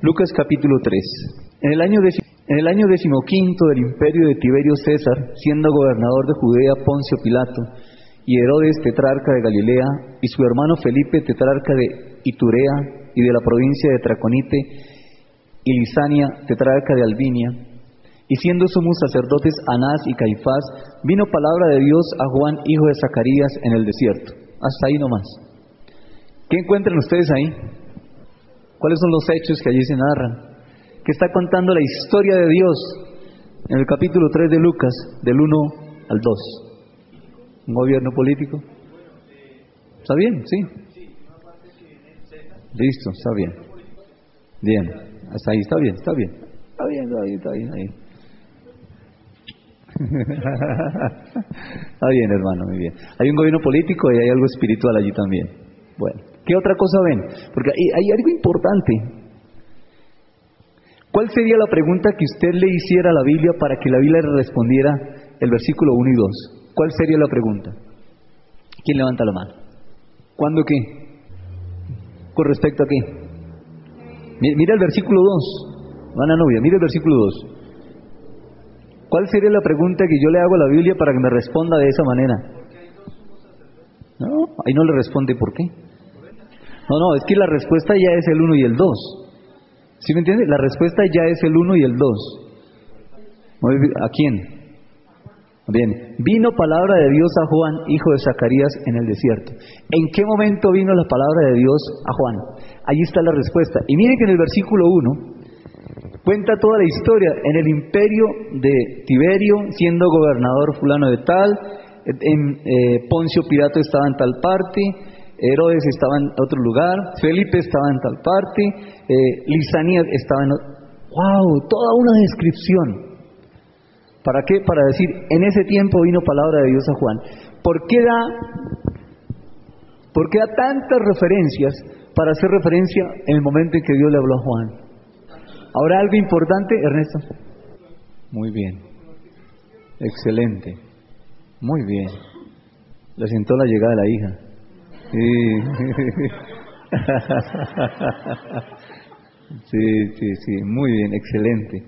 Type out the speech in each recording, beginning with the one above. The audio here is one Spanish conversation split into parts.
Lucas capítulo 3. En el año decimoquinto del imperio de Tiberio César, siendo gobernador de Judea Poncio Pilato, y Herodes tetrarca de Galilea, y su hermano Felipe tetrarca de Iturea y de la provincia de Traconite, y Lisania tetrarca de Albinia, y siendo sumos sacerdotes Anás y Caifás, vino palabra de Dios a Juan, hijo de Zacarías, en el desierto. Hasta ahí nomás. ¿Qué encuentran ustedes ahí? ¿Cuáles son los hechos que allí se narran? Que está contando la historia de Dios en el capítulo 3 de Lucas, del 1 al 2. ¿Un gobierno político? ¿Está bien? Sí. Listo, está bien. Bien, hasta ahí, está bien, está bien. Está bien, está bien, está bien. Ahí. Está bien, hermano, muy bien. Hay un gobierno político y hay algo espiritual allí también. Bueno, ¿qué otra cosa ven? Porque hay, hay algo importante. ¿Cuál sería la pregunta que usted le hiciera a la Biblia para que la Biblia le respondiera el versículo 1 y 2? ¿Cuál sería la pregunta? ¿Quién levanta la mano? ¿Cuándo qué? ¿Con respecto a qué? Mi- Mira el versículo 2. Ana novia, mira el versículo 2. ¿Cuál sería la pregunta que yo le hago a la Biblia para que me responda de esa manera? No, ahí no le responde por qué. No, no, es que la respuesta ya es el 1 y el 2. ¿Sí me entiende? La respuesta ya es el 1 y el 2. Muy bien, ¿A quién? Bien, vino palabra de Dios a Juan, hijo de Zacarías, en el desierto. ¿En qué momento vino la palabra de Dios a Juan? Allí está la respuesta. Y mire que en el versículo 1 cuenta toda la historia. En el imperio de Tiberio, siendo gobernador fulano de tal, en, eh, Poncio Pilato estaba en tal parte, Herodes estaba en otro lugar, Felipe estaba en tal parte, eh, estaba en... o- ¡Wow! Toda una descripción. ¿Para qué? Para decir, en ese tiempo vino palabra de Dios a Juan. ¿Por qué da, por qué da tantas referencias para hacer referencia en el momento en que Dios le habló a Juan? Ahora algo importante, Ernesto. Muy bien. Excelente. Muy bien. Le sentó la llegada de la hija. Sí. sí, sí, sí. Muy bien, excelente.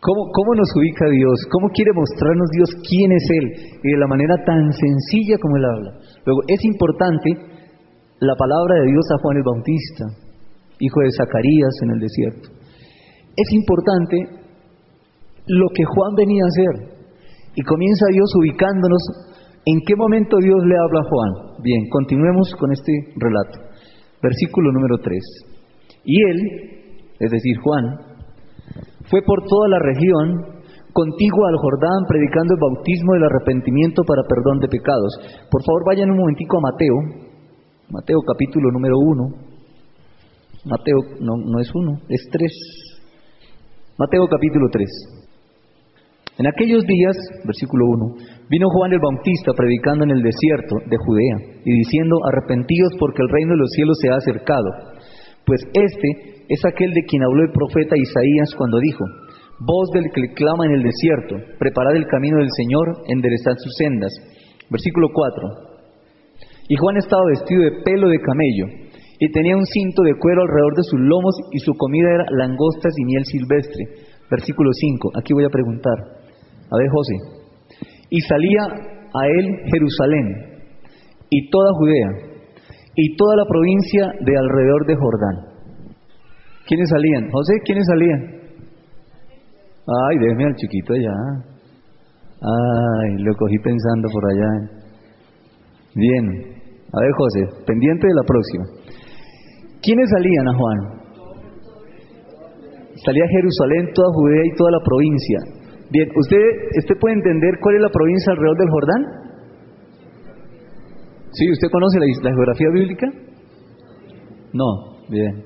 ¿Cómo, ¿Cómo nos ubica Dios? ¿Cómo quiere mostrarnos Dios quién es Él? Y de la manera tan sencilla como Él habla. Luego, es importante la palabra de Dios a Juan el Bautista, hijo de Zacarías en el desierto. Es importante lo que Juan venía a hacer. Y comienza Dios ubicándonos en qué momento Dios le habla a Juan. Bien, continuemos con este relato. Versículo número 3. Y él, es decir, Juan, fue por toda la región, contiguo al Jordán, predicando el bautismo del arrepentimiento para perdón de pecados. Por favor, vayan un momentico a Mateo, Mateo capítulo número 1. Mateo no, no es 1, es 3. Mateo capítulo 3. En aquellos días, versículo 1, vino Juan el Bautista predicando en el desierto de Judea y diciendo, arrepentidos porque el reino de los cielos se ha acercado. Pues este es aquel de quien habló el profeta Isaías cuando dijo, voz del que clama en el desierto, preparad el camino del Señor, enderezad sus sendas. Versículo 4. Y Juan estaba vestido de pelo de camello y tenía un cinto de cuero alrededor de sus lomos y su comida era langostas y miel silvestre. Versículo 5. Aquí voy a preguntar. A ver, José. Y salía a él Jerusalén y toda Judea y toda la provincia de alrededor de Jordán. ¿Quiénes salían? José, ¿quiénes salían? Ay, déjeme al chiquito allá. Ay, lo cogí pensando por allá. Bien. A ver, José, pendiente de la próxima. ¿Quiénes salían a Juan? Salía Jerusalén, toda Judea y toda la provincia. Bien, ¿usted, ¿usted puede entender cuál es la provincia alrededor del Jordán? ¿Sí? ¿Usted conoce la, geografía bíblica? No, bien.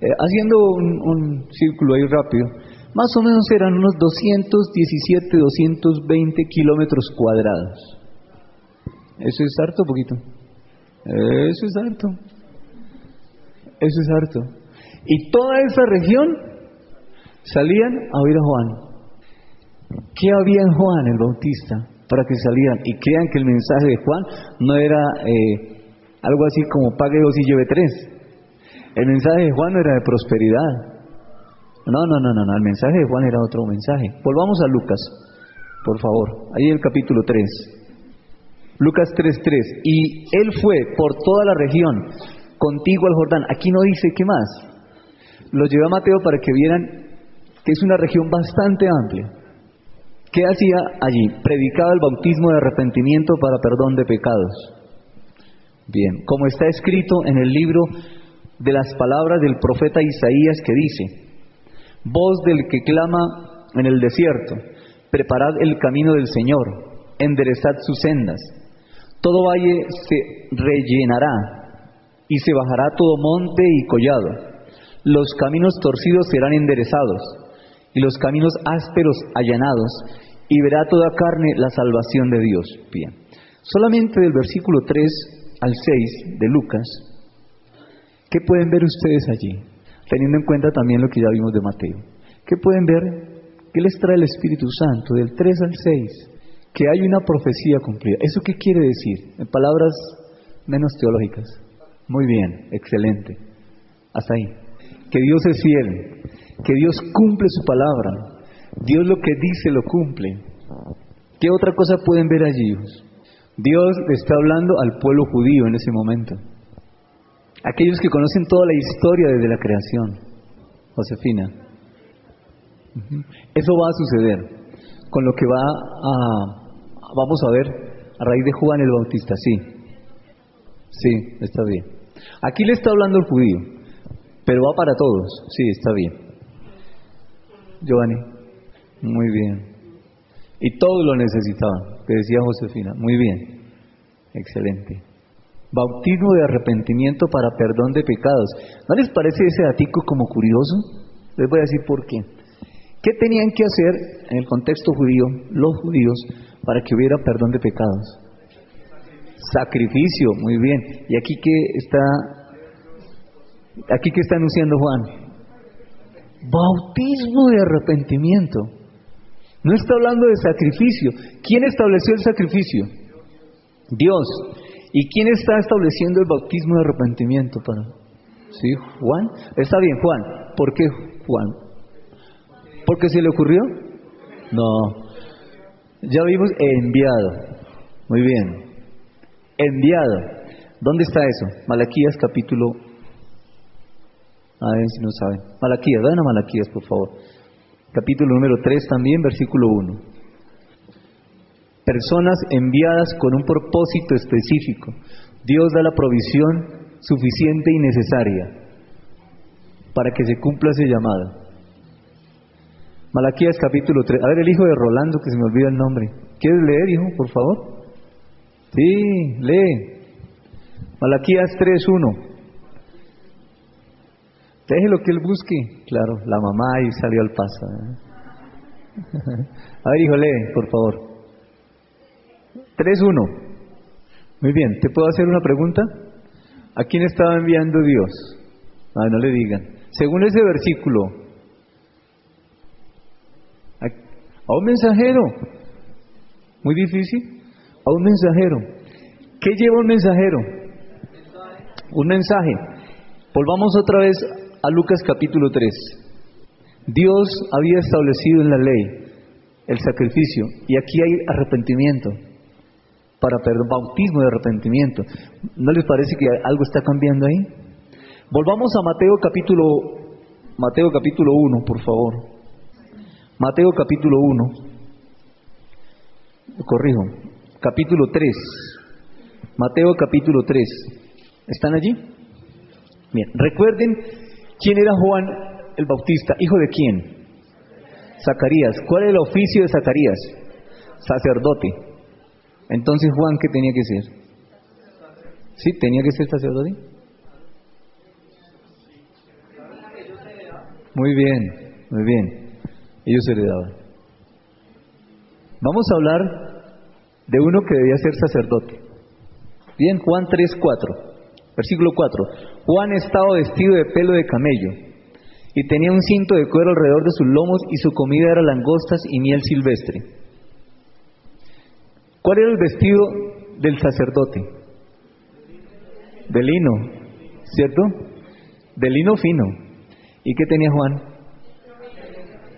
Eh, haciendo un, un círculo ahí rápido, más o menos eran unos 217, 220 kilómetros cuadrados. ¿Eso es harto poquito? Eso es harto. Eso es harto. Y toda esa región salían a oír a Juan. ¿Qué había en Juan el Bautista para que salieran y crean que el mensaje de Juan no era eh, algo así como pague dos y lleve tres? El mensaje de Juan no era de prosperidad. No, no, no, no, no, el mensaje de Juan era otro mensaje. Volvamos a Lucas, por favor, ahí el capítulo 3. Lucas 3:3. Y él fue por toda la región, contigo al Jordán. Aquí no dice qué más. Lo llevé a Mateo para que vieran que es una región bastante amplia. ¿Qué hacía allí? Predicaba el bautismo de arrepentimiento para perdón de pecados. Bien, como está escrito en el libro de las palabras del profeta Isaías que dice, voz del que clama en el desierto, preparad el camino del Señor, enderezad sus sendas. Todo valle se rellenará y se bajará todo monte y collado. Los caminos torcidos serán enderezados y los caminos ásperos allanados y verá toda carne la salvación de Dios. Bien. Solamente del versículo 3 al 6 de Lucas, ¿qué pueden ver ustedes allí? Teniendo en cuenta también lo que ya vimos de Mateo. ¿Qué pueden ver? ¿Qué les trae el Espíritu Santo del 3 al 6? Que hay una profecía cumplida. ¿Eso qué quiere decir? En palabras menos teológicas. Muy bien, excelente. Hasta ahí. Que Dios es fiel, que Dios cumple su palabra, Dios lo que dice lo cumple. ¿Qué otra cosa pueden ver allí? Dios le está hablando al pueblo judío en ese momento. Aquellos que conocen toda la historia desde la creación. Josefina. Eso va a suceder con lo que va a, vamos a ver, a raíz de Juan el Bautista, sí. Sí, está bien. Aquí le está hablando el judío, pero va para todos, sí, está bien. Giovanni. Muy bien. Y todos lo necesitaban, que decía Josefina. Muy bien. Excelente. Bautismo de arrepentimiento para perdón de pecados. ¿No les parece ese datico como curioso? Les voy a decir por qué. ¿Qué tenían que hacer en el contexto judío los judíos para que hubiera perdón de pecados? Sacrificio, muy bien. ¿Y aquí qué está aquí qué está anunciando Juan? Bautismo de arrepentimiento. No está hablando de sacrificio. ¿Quién estableció el sacrificio? Dios. ¿Y quién está estableciendo el bautismo de arrepentimiento para? ¿Sí? Juan. Está bien, Juan. ¿Por qué Juan? ¿Porque se le ocurrió? No. Ya vimos enviado. Muy bien. Enviado. ¿Dónde está eso? Malaquías capítulo. A ver si no saben. Malaquías, vayan a Malaquías, por favor capítulo número 3 también, versículo 1. Personas enviadas con un propósito específico. Dios da la provisión suficiente y necesaria para que se cumpla ese llamado. Malaquías capítulo 3. A ver, el hijo de Rolando, que se me olvida el nombre. ¿Quieres leer, hijo, por favor? Sí, lee. Malaquías 3.1. Déjelo que él busque. Claro, la mamá ahí salió al paso. ¿eh? A ver, hijo, por favor. 3.1. Muy bien, ¿te puedo hacer una pregunta? ¿A quién estaba enviando Dios? Ay, no le digan. Según ese versículo, a un mensajero. Muy difícil. A un mensajero. ¿Qué lleva un mensajero? Un mensaje. Volvamos otra vez a Lucas capítulo 3. Dios había establecido en la ley el sacrificio y aquí hay arrepentimiento para perdón, bautismo de arrepentimiento. ¿No les parece que algo está cambiando ahí? Volvamos a Mateo capítulo Mateo capítulo 1, por favor. Mateo capítulo 1. Corrijo. Capítulo 3. Mateo capítulo 3. ¿Están allí? Bien, recuerden ¿Quién era Juan el Bautista? ¿Hijo de quién? Zacarías. ¿Cuál era el oficio de Zacarías? Sacerdote. Entonces Juan, ¿qué tenía que ser? ¿Sí? ¿Tenía que ser sacerdote? Muy bien, muy bien. Ellos heredaban. Vamos a hablar de uno que debía ser sacerdote. Bien, Juan 3, 4, versículo 4. Juan estaba vestido de pelo de camello y tenía un cinto de cuero alrededor de sus lomos y su comida era langostas y miel silvestre. ¿Cuál era el vestido del sacerdote? De lino, ¿cierto? De lino fino. ¿Y qué tenía Juan?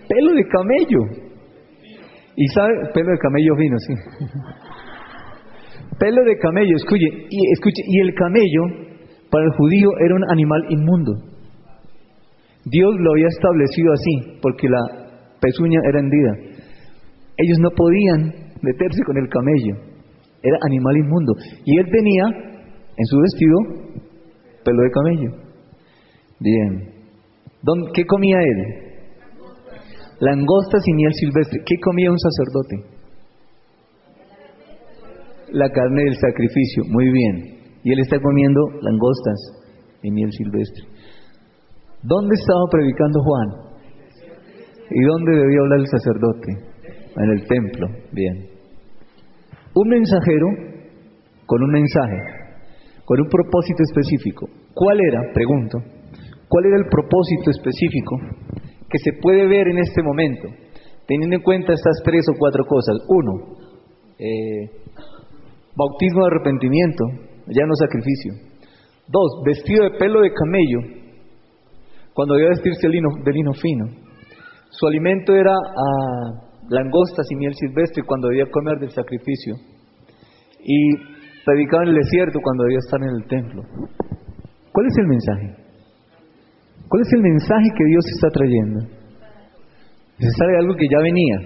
Pelo de camello. ¿Y sabe? Pelo de camello fino, sí. Pelo de camello, escuche, y escuche, y el camello para el judío era un animal inmundo. Dios lo había establecido así, porque la pezuña era hendida. Ellos no podían meterse con el camello, era animal inmundo. Y él tenía en su vestido pelo de camello. Bien. ¿Qué comía él? Langostas y miel silvestre. ¿Qué comía un sacerdote? la carne del sacrificio. Muy bien. Y él está comiendo langostas y miel silvestre. ¿Dónde estaba predicando Juan? ¿Y dónde debía hablar el sacerdote? En el templo. Bien. Un mensajero con un mensaje, con un propósito específico. ¿Cuál era? Pregunto. ¿Cuál era el propósito específico que se puede ver en este momento? Teniendo en cuenta estas tres o cuatro cosas. Uno, eh, bautismo de arrepentimiento, ya no sacrificio. Dos, vestido de pelo de camello, cuando debía vestirse de lino, fino. Su alimento era a langostas y miel silvestre cuando debía comer del sacrificio. Y predicaba en el desierto cuando debía estar en el templo. ¿Cuál es el mensaje? ¿Cuál es el mensaje que Dios está trayendo? Se sabe algo que ya venía,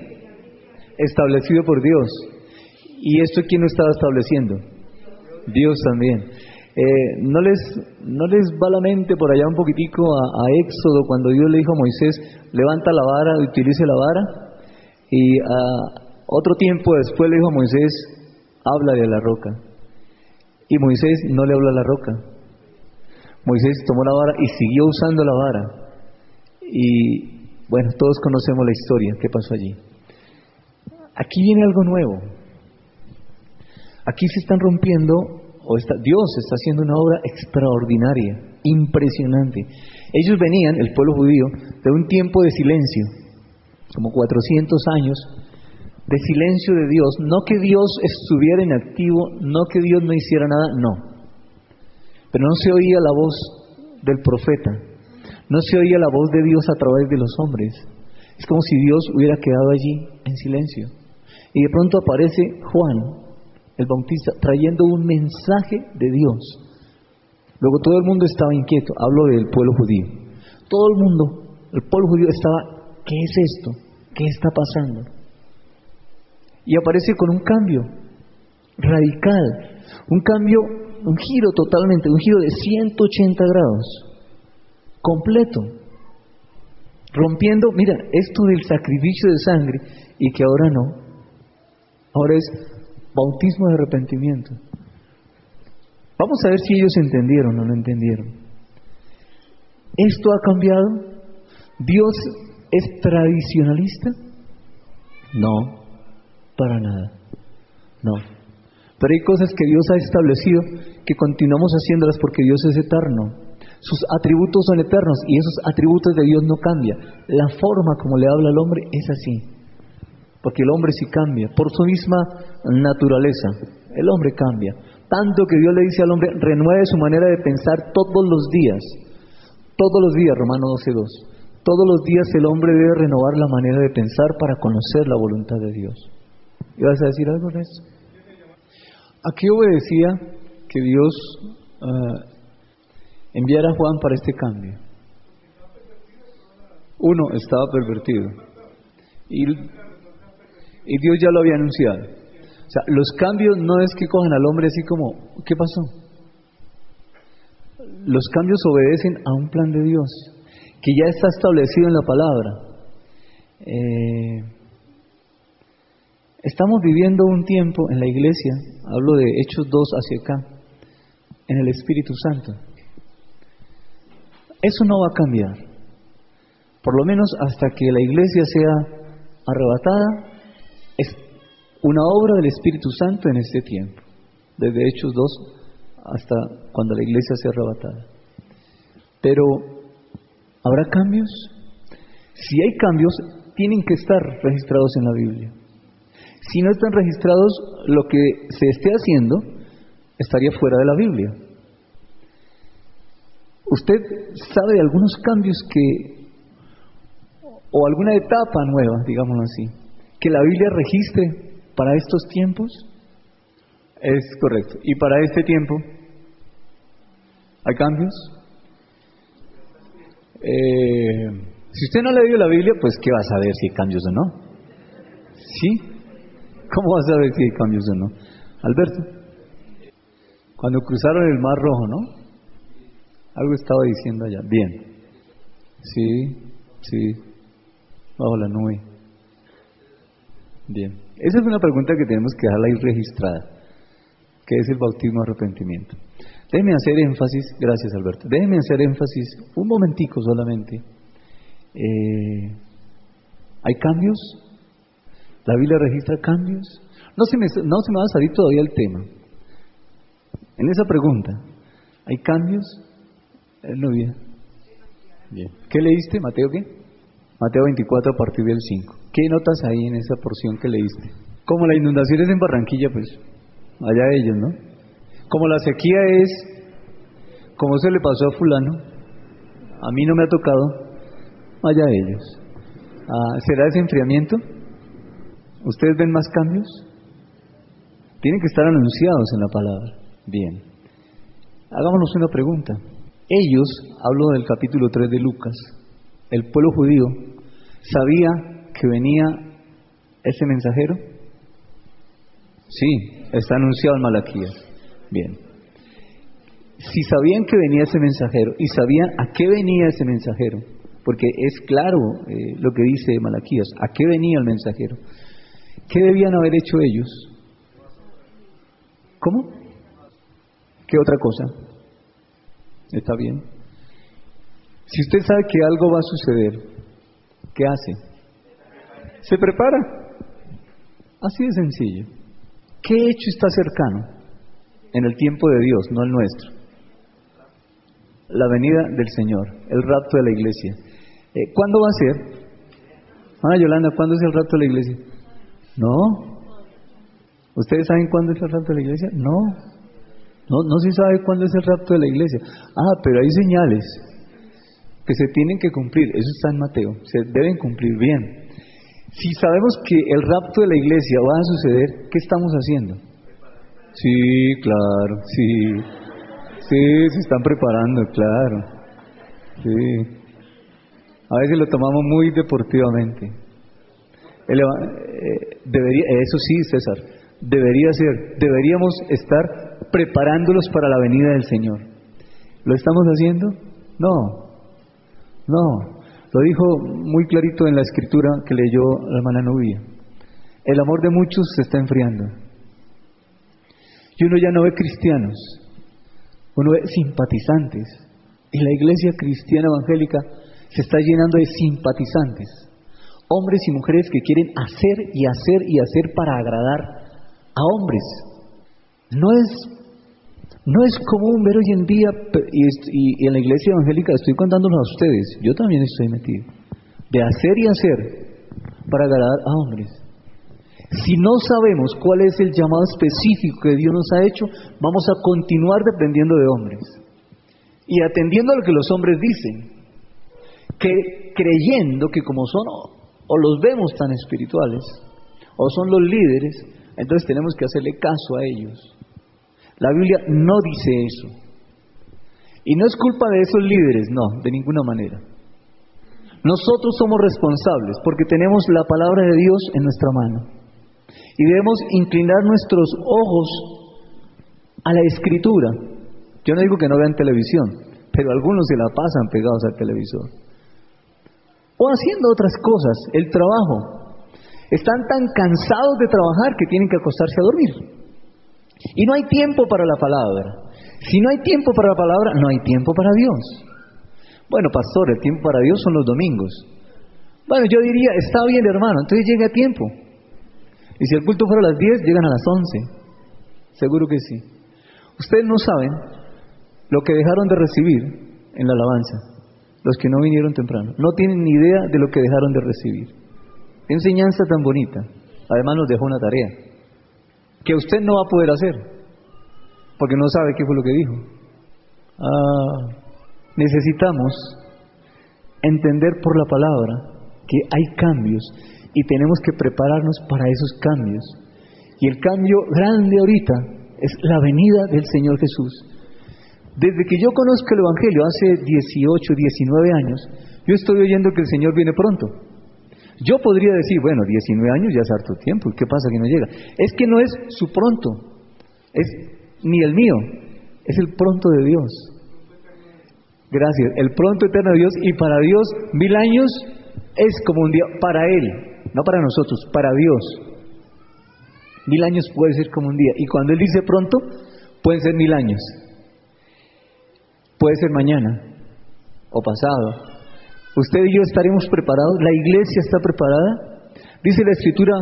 establecido por Dios, ¿Y esto quién lo estaba estableciendo? Dios también. Eh, ¿no, les, ¿No les va la mente por allá un poquitico a, Éxodo cuando Dios le dijo a Moisés, levanta la vara, utilice la vara? Y a otro tiempo después le dijo a Moisés, habla de la roca. Y Moisés no le habló a la roca. Moisés tomó la vara y siguió usando la vara. Y bueno, todos conocemos la historia, qué pasó allí. Aquí viene algo nuevo. Aquí se están rompiendo, o está, Dios está haciendo una obra extraordinaria, impresionante. Ellos venían, el pueblo judío, de un tiempo de silencio, como 400 años, de silencio de Dios. No que Dios estuviera inactivo, no que Dios no hiciera nada, no. Pero no se oía la voz del profeta, no se oía la voz de Dios a través de los hombres. Es como si Dios hubiera quedado allí en silencio. Y de pronto aparece Juan, el Bautista, trayendo un mensaje de Dios. Luego todo el mundo estaba inquieto, hablo del pueblo judío. Todo el mundo, el pueblo judío estaba, ¿qué es esto? ¿Qué está pasando? Y aparece con un cambio radical, un cambio, un giro totalmente, un giro de 180 grados, completo, rompiendo, mira, esto del sacrificio de sangre y que ahora no, ahora es bautismo de arrepentimiento. Vamos a ver si ellos entendieron o no entendieron. ¿Esto ha cambiado? ¿Dios es tradicionalista? No, para nada. No. Pero hay cosas que Dios ha establecido que continuamos haciéndolas porque Dios es eterno. Sus atributos son eternos y esos atributos de Dios no cambian. La forma como le habla al hombre es así porque el hombre sí cambia, por su misma naturaleza, el hombre cambia. Tanto que Dios le dice al hombre, renueve su manera de pensar todos los días, todos los días, Romano 12.2. Todos los días el hombre debe renovar la manera de pensar para conocer la voluntad de Dios. ¿Y vas a decir algo eso? Aquí obedecía que Dios uh, enviara a Juan para este cambio. Uno estaba pervertido. Y y Dios ya lo había anunciado. O sea, los cambios no es que cojan al hombre así como, ¿qué pasó? Los cambios obedecen a un plan de Dios que ya está establecido en la palabra. Eh, estamos viviendo un tiempo en la iglesia, hablo de Hechos 2 hacia acá, en el Espíritu Santo. Eso no va a cambiar. por lo menos hasta que la iglesia sea arrebatada, es una obra del Espíritu Santo en este tiempo, desde Hechos 2 hasta cuando la iglesia sea arrebatada. Pero, ¿habrá cambios? Si hay cambios, tienen que estar registrados en la Biblia. Si no están registrados, lo que se esté haciendo estaría fuera de la Biblia. ¿Usted sabe de algunos cambios que, o alguna etapa nueva, digámoslo así, que la Biblia registre para estos tiempos? Es correcto. ¿Y para este tiempo? ¿Hay cambios? Eh, si usted no ha leído la Biblia, pues ¿qué va a saber si hay cambios o no? ¿Sí? ¿Cómo va a saber si hay cambios o no? Alberto, cuando cruzaron el Mar Rojo, ¿no? Algo estaba diciendo allá. Bien. Sí, sí. Bajo la nube. Bien. Esa es una pregunta que tenemos que dejarla ahí registrada. ¿Qué es el bautismo de arrepentimiento? Déjeme hacer énfasis, gracias Alberto, déjeme hacer énfasis un momentico solamente. Eh, ¿Hay cambios? ¿La Biblia registra cambios? No se, me, no se me va a salir todavía el tema. En esa pregunta, ¿hay cambios? Eh, no bien. bien. ¿Qué leíste? ¿Mateo qué? Mateo 24 a partir del 5. ¿Qué notas ahí en esa porción que leíste? Como la inundación es en Barranquilla, pues allá ellos, ¿no? Como la sequía es, como se le pasó a fulano, a mí no me ha tocado, allá ellos. Ah, ¿Será ese enfriamiento? ¿Ustedes ven más cambios? Tienen que estar anunciados en la palabra. Bien. Hagámonos una pregunta. Ellos, hablo del capítulo 3 de Lucas, el pueblo judío, ¿sabía que venía ese mensajero? Sí, está anunciado en Malaquías. Bien. Si sabían que venía ese mensajero y sabían a qué venía ese mensajero, porque es claro eh, lo que dice Malaquías, a qué venía el mensajero, ¿qué debían haber hecho ellos? ¿Cómo? ¿Qué otra cosa? ¿Está bien? Si usted sabe que algo va a suceder, ¿qué hace? Se prepara. Así de sencillo. ¿Qué hecho está cercano? en el tiempo de Dios, no el nuestro. La venida del Señor, el rapto de la iglesia. Eh, ¿Cuándo va a ser? Ah, Yolanda, ¿cuándo es el rapto de la iglesia? No. ¿Ustedes saben cuándo es el rapto de la iglesia? No. No, no se sabe cuándo es el rapto de la iglesia. Ah, pero hay señales que se tienen que cumplir. Eso está en Mateo. Se deben cumplir bien. Si sabemos que el rapto de la iglesia va a suceder, ¿qué estamos haciendo? Sí, claro, sí. Sí, se están preparando, claro. Sí. A veces lo tomamos muy deportivamente. Eh, debería, eso sí, César, debería ser, deberíamos estar preparándolos para la venida del Señor. ¿Lo estamos haciendo? No, no. Lo dijo muy clarito en la escritura que leyó la hermana Nubia. El amor de muchos se está enfriando. Y uno ya no ve cristianos, uno ve simpatizantes. Y la iglesia cristiana evangélica se está llenando de simpatizantes. Hombres y mujeres que quieren hacer y hacer y hacer para agradar a hombres. No es, no es común ver hoy en día, y, en la iglesia evangélica estoy contándolo a ustedes, yo también estoy metido, de hacer y hacer para agradar a hombres. Si no sabemos cuál es el llamado específico que Dios nos ha hecho, vamos a continuar dependiendo de hombres y atendiendo a lo que los hombres dicen, que creyendo que como son o los vemos tan espirituales o son los líderes, entonces tenemos que hacerle caso a ellos. La Biblia no dice eso. Y no es culpa de esos líderes, no, de ninguna manera. Nosotros somos responsables porque tenemos la palabra de Dios en nuestra mano. Y debemos inclinar nuestros ojos a la escritura. Yo no digo que no vean televisión, pero algunos se la pasan pegados al televisor. O haciendo otras cosas, el trabajo. Están tan cansados de trabajar que tienen que acostarse a dormir. Y no hay tiempo para la palabra. Si no hay tiempo para la palabra, no hay tiempo para Dios. Bueno, pastor, el tiempo para Dios son los domingos. Bueno, yo diría, está bien hermano, entonces llegue a tiempo. Y si el culto fuera a las 10, llegan a las 11. Seguro que sí. Ustedes no saben lo que dejaron de recibir en la alabanza, los que no vinieron temprano. No tienen ni idea de lo que dejaron de recibir. Qué enseñanza tan bonita. Además nos dejó una tarea que usted no va a poder hacer, porque no sabe qué fue lo que dijo. Ah, necesitamos entender por la palabra que hay cambios y tenemos que prepararnos para esos cambios. Y el cambio grande ahorita es la venida del Señor Jesús. Desde que yo conozco el Evangelio, hace 18, 19 años, yo estoy oyendo que el Señor viene pronto. Yo podría decir, bueno, 19 años ya es harto tiempo, ¿qué pasa que no llega? Es que no es su pronto, es ni el mío, es el pronto de Dios. Gracias, el pronto eterno de Dios y para Dios mil años es como un día, para Él, no para nosotros, para Dios. Mil años puede ser como un día. Y cuando Él dice pronto, pueden ser mil años. Puede ser mañana o pasado. Usted y yo estaremos preparados. La iglesia está preparada. Dice la escritura,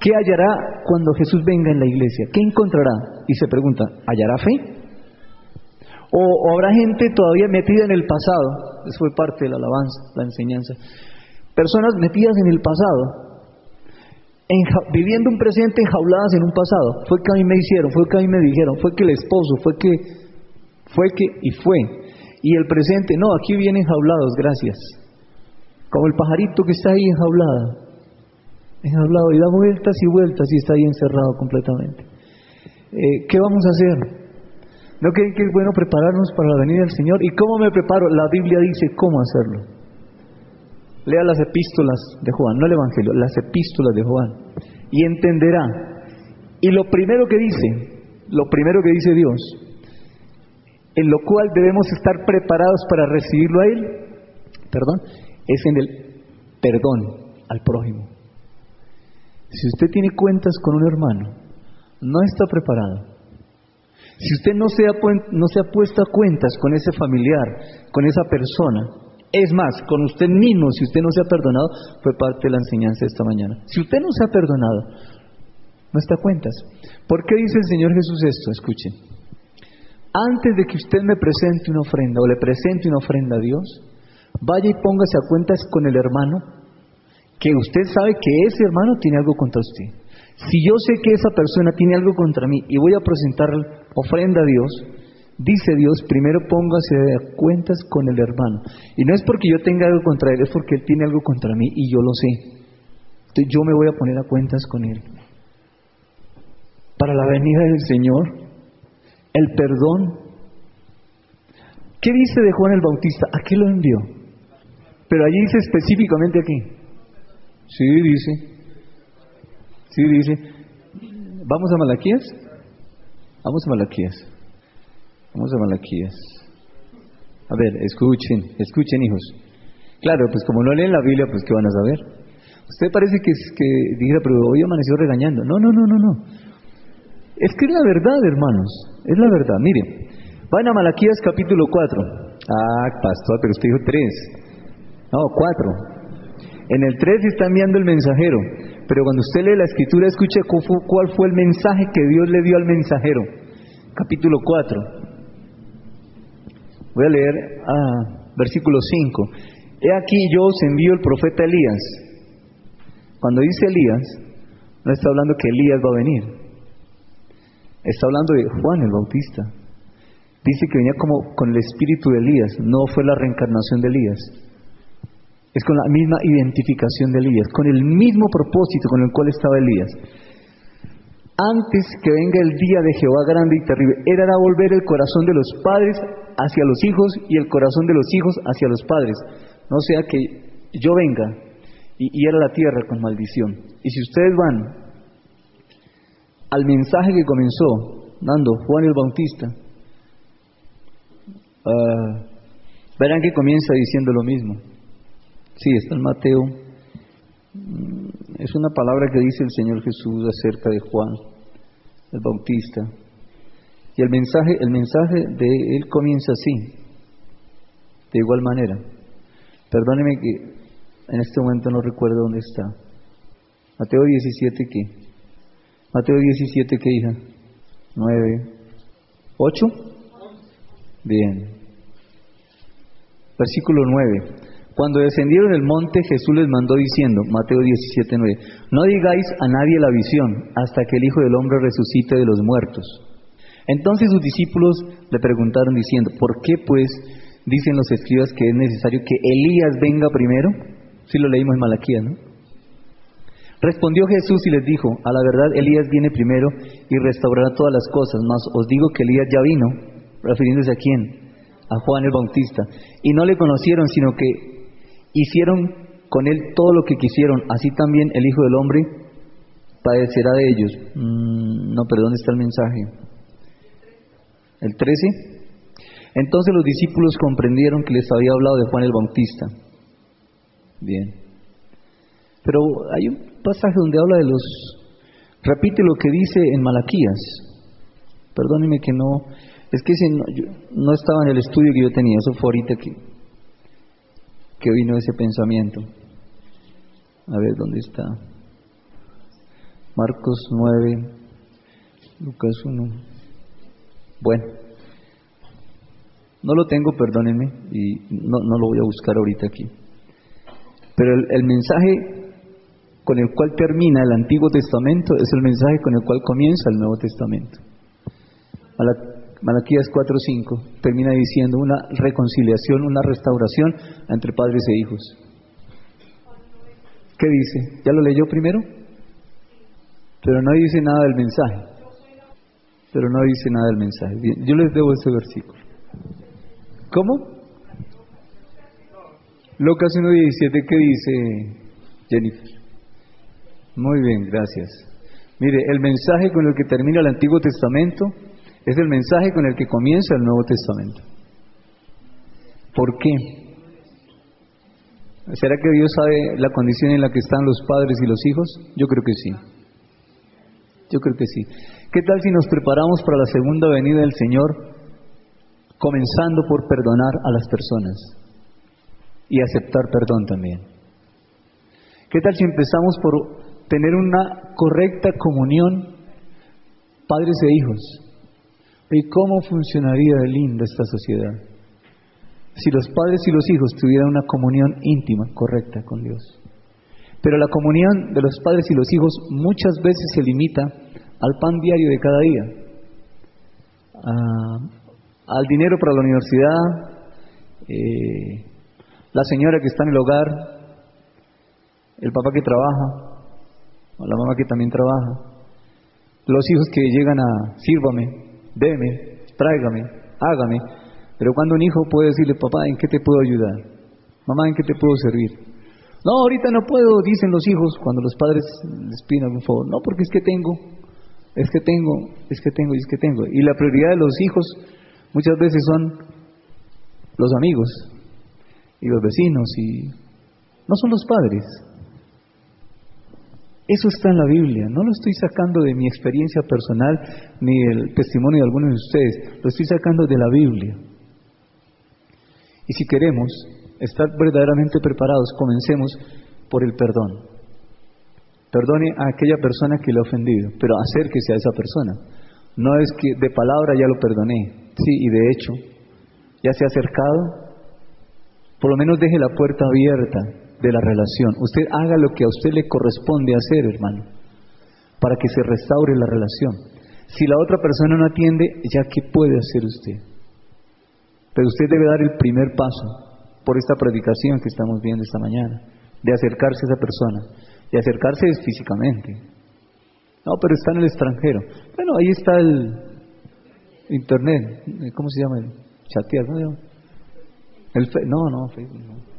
¿qué hallará cuando Jesús venga en la iglesia? ¿Qué encontrará? Y se pregunta, ¿hallará fe? ¿O, o habrá gente todavía metida en el pasado? Eso fue parte de la alabanza, la enseñanza. Personas metidas en el pasado, viviendo un presente enjauladas en un pasado. Fue que a mí me hicieron, fue que a mí me dijeron, fue que el esposo, fue que, fue que y fue. Y el presente, no, aquí vienen enjaulados, gracias. Como el pajarito que está ahí enjaulado. Enjaulado y da vueltas y vueltas y está ahí encerrado completamente. Eh, ¿Qué vamos a hacer? ¿No creen que es bueno prepararnos para la venida del Señor? ¿Y cómo me preparo? La Biblia dice cómo hacerlo. Lea las epístolas de Juan, no el Evangelio, las epístolas de Juan, y entenderá. Y lo primero que dice, lo primero que dice Dios, en lo cual debemos estar preparados para recibirlo a Él, perdón, es en el perdón al prójimo. Si usted tiene cuentas con un hermano, no está preparado. Si usted no se ha, no se ha puesto a cuentas con ese familiar, con esa persona, es más, con usted mismo, si usted no se ha perdonado, fue parte de la enseñanza de esta mañana. Si usted no se ha perdonado, no está a cuentas. ¿Por qué dice el Señor Jesús esto? Escuchen. Antes de que usted me presente una ofrenda o le presente una ofrenda a Dios, vaya y póngase a cuentas con el hermano, que usted sabe que ese hermano tiene algo contra usted. Si yo sé que esa persona tiene algo contra mí y voy a presentar ofrenda a Dios, Dice Dios, primero póngase a cuentas con el hermano. Y no es porque yo tenga algo contra él, es porque él tiene algo contra mí y yo lo sé. Entonces yo me voy a poner a cuentas con él. Para la venida del Señor, el perdón. ¿Qué dice de Juan el Bautista? ¿A qué lo envió? Pero allí dice específicamente aquí. Sí, dice. Sí, dice. ¿Vamos a Malaquías? Vamos a Malaquías. Vamos a Malaquías. A ver, escuchen, escuchen hijos. Claro, pues como no leen la Biblia, pues ¿qué van a saber? Usted parece que, que dijera, pero hoy amaneció regañando. No, no, no, no, no. Es que es la verdad, hermanos. Es la verdad. Miren, van a Malaquías capítulo 4. Ah, pastor, pero usted dijo 3. No, 4. En el 3 está enviando el mensajero. Pero cuando usted lee la escritura, escuche cuál fue el mensaje que Dios le dio al mensajero. Capítulo 4. Voy a leer ah, versículo 5. He aquí yo os envío el profeta Elías. Cuando dice Elías, no está hablando que Elías va a venir. Está hablando de Juan el Bautista. Dice que venía como con el espíritu de Elías, no fue la reencarnación de Elías. Es con la misma identificación de Elías, con el mismo propósito con el cual estaba Elías antes que venga el día de Jehová grande y terrible. Era volver el corazón de los padres hacia los hijos y el corazón de los hijos hacia los padres. No sea que yo venga y era la tierra con maldición. Y si ustedes van al mensaje que comenzó dando Juan el Bautista, ah, verán que comienza diciendo lo mismo. Sí, está en Mateo. Mm, es una palabra que dice el Señor Jesús acerca de Juan el Bautista. Y el mensaje, el mensaje de él comienza así. De igual manera, perdóneme que en este momento no recuerdo dónde está. Mateo 17, ¿qué? Mateo 17, ¿qué hija? 9, 8. Bien. Versículo 9. Cuando descendieron del monte, Jesús les mandó diciendo, Mateo 17, 9, no digáis a nadie la visión hasta que el Hijo del Hombre resucite de los muertos. Entonces sus discípulos le preguntaron diciendo, ¿por qué pues dicen los escribas que es necesario que Elías venga primero? Si lo leímos en Malaquía, ¿no? Respondió Jesús y les dijo, a la verdad Elías viene primero y restaurará todas las cosas, mas os digo que Elías ya vino, refiriéndose a quién, a Juan el Bautista, y no le conocieron, sino que hicieron con él todo lo que quisieron, así también el Hijo del Hombre padecerá de ellos. Mm, no, pero ¿dónde está el mensaje? ¿El 13? Entonces los discípulos comprendieron que les había hablado de Juan el Bautista. Bien. Pero hay un pasaje donde habla de los... Repite lo que dice en Malaquías. Perdóneme que no... Es que no, no estaba en el estudio que yo tenía, eso fue ahorita que, que vino ese pensamiento. A ver, ¿dónde está? Marcos 9, Lucas 1. Bueno, no lo tengo, perdónenme, y no, no lo voy a buscar ahorita aquí. Pero el mensaje con el cual termina el Antiguo Testamento es el mensaje con el cual comienza el Nuevo Testamento. Malaquías 4:5 termina diciendo una reconciliación, una restauración entre padres e hijos. ¿Qué dice? ¿Ya lo leyó primero? Pero no dice nada del mensaje. Pero no dice nada del mensaje. Bien, yo les debo ese versículo. ¿Cómo? Lucas 1.17, ¿qué dice Jennifer? Muy bien, gracias. Mire, el mensaje con el que termina el Antiguo Testamento es el mensaje con el que comienza el Nuevo Testamento. ¿Por qué? ¿Será que Dios sabe la condición en la que están los padres y los hijos? Yo creo que sí. Yo creo que sí. ¿Qué tal si nos preparamos para la segunda venida del Señor, comenzando por perdonar a las personas y aceptar perdón también? ¿Qué tal si empezamos por tener una correcta comunión padres e hijos? ¿Y cómo funcionaría de linda esta sociedad? Si los padres y los hijos tuvieran una comunión íntima, correcta con Dios. Pero la comunión de los padres y los hijos muchas veces se limita al pan diario de cada día, al dinero para la universidad, eh, la señora que está en el hogar, el papá que trabaja, la mamá que también trabaja, los hijos que llegan a sírvame, deme, tráigame, hágame. Pero cuando un hijo puede decirle, papá, ¿en qué te puedo ayudar? Mamá, ¿en qué te puedo servir? No, ahorita no puedo, dicen los hijos cuando los padres les piden algún favor. No, porque es que tengo, es que tengo, es que tengo y es que tengo. Y la prioridad de los hijos muchas veces son los amigos y los vecinos y no son los padres. Eso está en la Biblia, no lo estoy sacando de mi experiencia personal ni del testimonio de algunos de ustedes, lo estoy sacando de la Biblia. Y si queremos estar verdaderamente preparados, comencemos por el perdón. Perdone a aquella persona que le ha ofendido, pero acérquese a esa persona. No es que de palabra ya lo perdoné, sí, y de hecho, ya se ha acercado, por lo menos deje la puerta abierta de la relación. Usted haga lo que a usted le corresponde hacer, hermano, para que se restaure la relación. Si la otra persona no atiende, ya qué puede hacer usted. Pero usted debe dar el primer paso por esta predicación que estamos viendo esta mañana, de acercarse a esa persona, de acercarse físicamente. No, pero está en el extranjero. Bueno, ahí está el internet, ¿cómo se llama? El chatear, ¿cómo se llama? El no, no, Facebook no.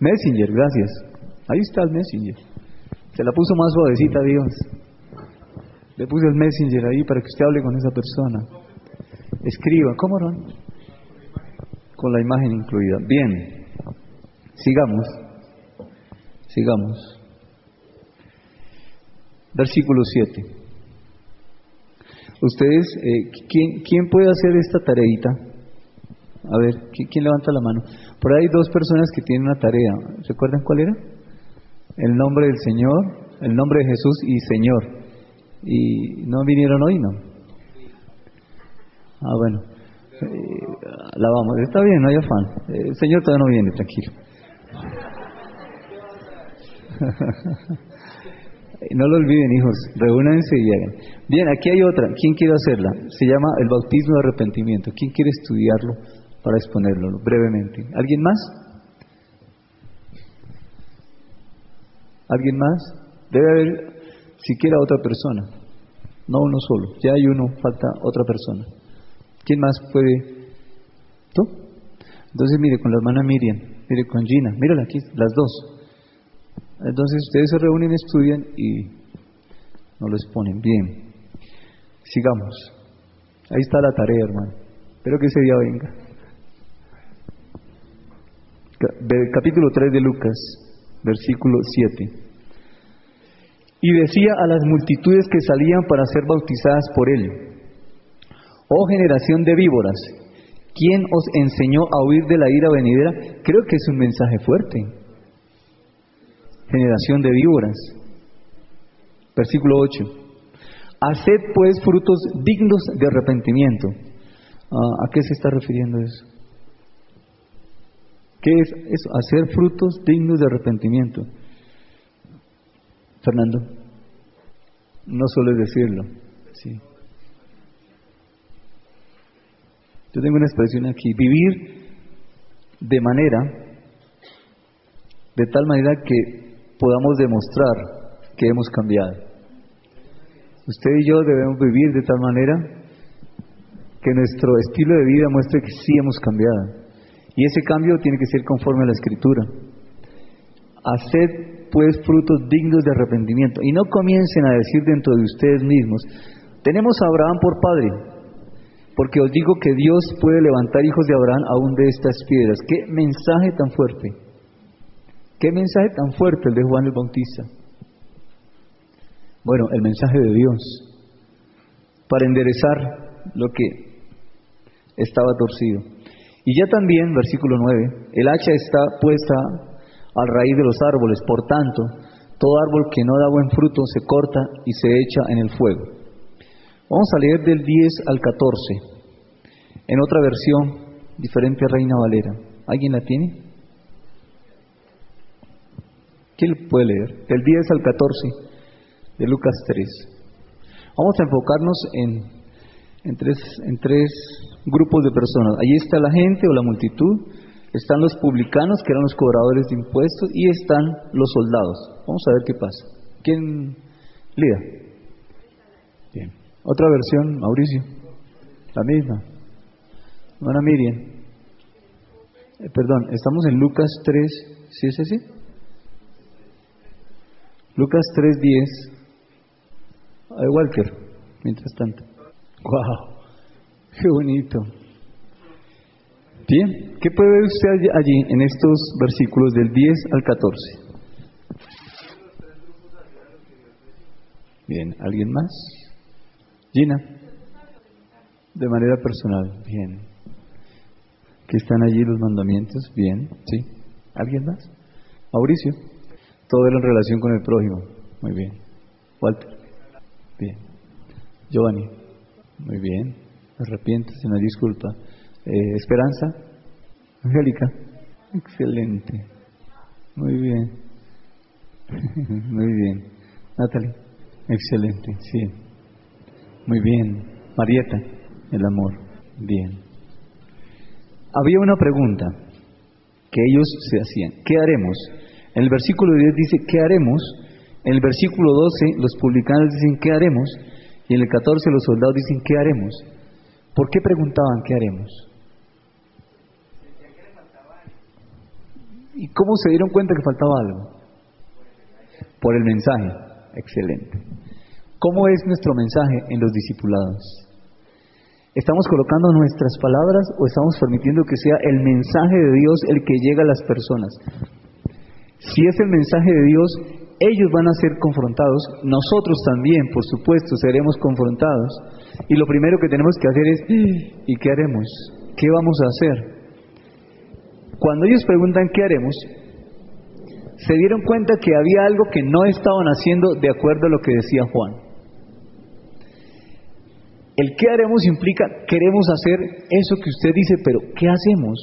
Messenger, gracias. Ahí está el Messenger. Se la puso más suavecita Dios. Le puse el Messenger ahí para que usted hable con esa persona. Escriba, ¿cómo no? Con la imagen incluida. Bien, sigamos. Sigamos. Versículo 7. Ustedes, eh, ¿quién, ¿quién puede hacer esta tareita? A ver, ¿quién levanta la mano? Por ahí dos personas que tienen una tarea. ¿Recuerdan cuál era? El nombre del Señor, el nombre de Jesús y Señor. ¿Y no vinieron hoy? No. Ah, bueno. Eh, la vamos. Está bien, no hay afán. El Señor todavía no viene, tranquilo. No lo olviden, hijos, reúnanse y hagan. Bien, aquí hay otra. ¿Quién quiere hacerla? Se llama el bautismo de arrepentimiento. ¿Quién quiere estudiarlo para exponerlo brevemente? ¿Alguien más? ¿Alguien más? Debe haber siquiera otra persona, no uno solo. Ya hay uno, falta otra persona. ¿Quién más puede? ¿Tú? Entonces mire con la hermana Miriam, mire con Gina, mírala aquí, las dos. Entonces ustedes se reúnen, estudian y no lo exponen. Bien, sigamos. Ahí está la tarea, hermano. Espero que ese día venga. Capítulo 3 de Lucas, versículo 7. Y decía a las multitudes que salían para ser bautizadas por él, oh generación de víboras, ¿quién os enseñó a huir de la ira venidera? Creo que es un mensaje fuerte generación de víboras. Versículo 8. Haced pues frutos dignos de arrepentimiento. Ah, ¿A qué se está refiriendo eso? ¿Qué es eso? Hacer frutos dignos de arrepentimiento. Fernando, no suele decirlo. Sí. Yo tengo una expresión aquí, vivir de manera, de tal manera que podamos demostrar que hemos cambiado. Usted y yo debemos vivir de tal manera que nuestro estilo de vida muestre que sí hemos cambiado. Y ese cambio tiene que ser conforme a la escritura. Haced pues frutos dignos de arrepentimiento y no comiencen a decir dentro de ustedes mismos, tenemos a Abraham por padre, porque os digo que Dios puede levantar hijos de Abraham aún de estas piedras. Qué mensaje tan fuerte. ¿Qué mensaje tan fuerte el de Juan el Bautista? Bueno, el mensaje de Dios para enderezar lo que estaba torcido. Y ya también, versículo 9, el hacha está puesta al raíz de los árboles, por tanto, todo árbol que no da buen fruto se corta y se echa en el fuego. Vamos a leer del 10 al 14, en otra versión diferente a Reina Valera. ¿Alguien la tiene? ¿Quién puede leer? Del 10 al 14 de Lucas 3. Vamos a enfocarnos en, en, tres, en tres grupos de personas. Allí está la gente o la multitud, están los publicanos, que eran los cobradores de impuestos, y están los soldados. Vamos a ver qué pasa. ¿Quién lea? Bien. Otra versión, Mauricio. La misma. Hermana Miriam. Eh, perdón, estamos en Lucas 3. ¿Sí es así? Lucas 3.10. Ay, Walker, mientras tanto. ¡Wow! ¡Qué bonito! Bien, ¿qué puede ver usted allí en estos versículos del 10 al 14? Bien, ¿alguien más? Gina, de manera personal, bien. ¿Qué están allí los mandamientos? Bien, ¿sí? ¿Alguien más? Mauricio. Todo en relación con el prójimo. Muy bien. Walter. Bien. Giovanni. Muy bien. Arrepiéntese, una disculpa. Eh, Esperanza. Angélica. Excelente. Muy bien. Muy bien. Natalie. Excelente. Sí. Muy bien. Marieta. El amor. Bien. Había una pregunta que ellos se hacían. ¿Qué haremos? El versículo 10 dice, ¿qué haremos? El versículo 12 los publicanos dicen, ¿qué haremos? Y en el 14 los soldados dicen, ¿qué haremos? ¿Por qué preguntaban, ¿qué haremos? ¿Y cómo se dieron cuenta que faltaba algo? Por el mensaje. Excelente. ¿Cómo es nuestro mensaje en los discipulados? ¿Estamos colocando nuestras palabras o estamos permitiendo que sea el mensaje de Dios el que llega a las personas? Si es el mensaje de Dios, ellos van a ser confrontados, nosotros también, por supuesto, seremos confrontados. Y lo primero que tenemos que hacer es, ¿y qué haremos? ¿Qué vamos a hacer? Cuando ellos preguntan qué haremos, se dieron cuenta que había algo que no estaban haciendo de acuerdo a lo que decía Juan. El qué haremos implica queremos hacer eso que usted dice, pero ¿qué hacemos?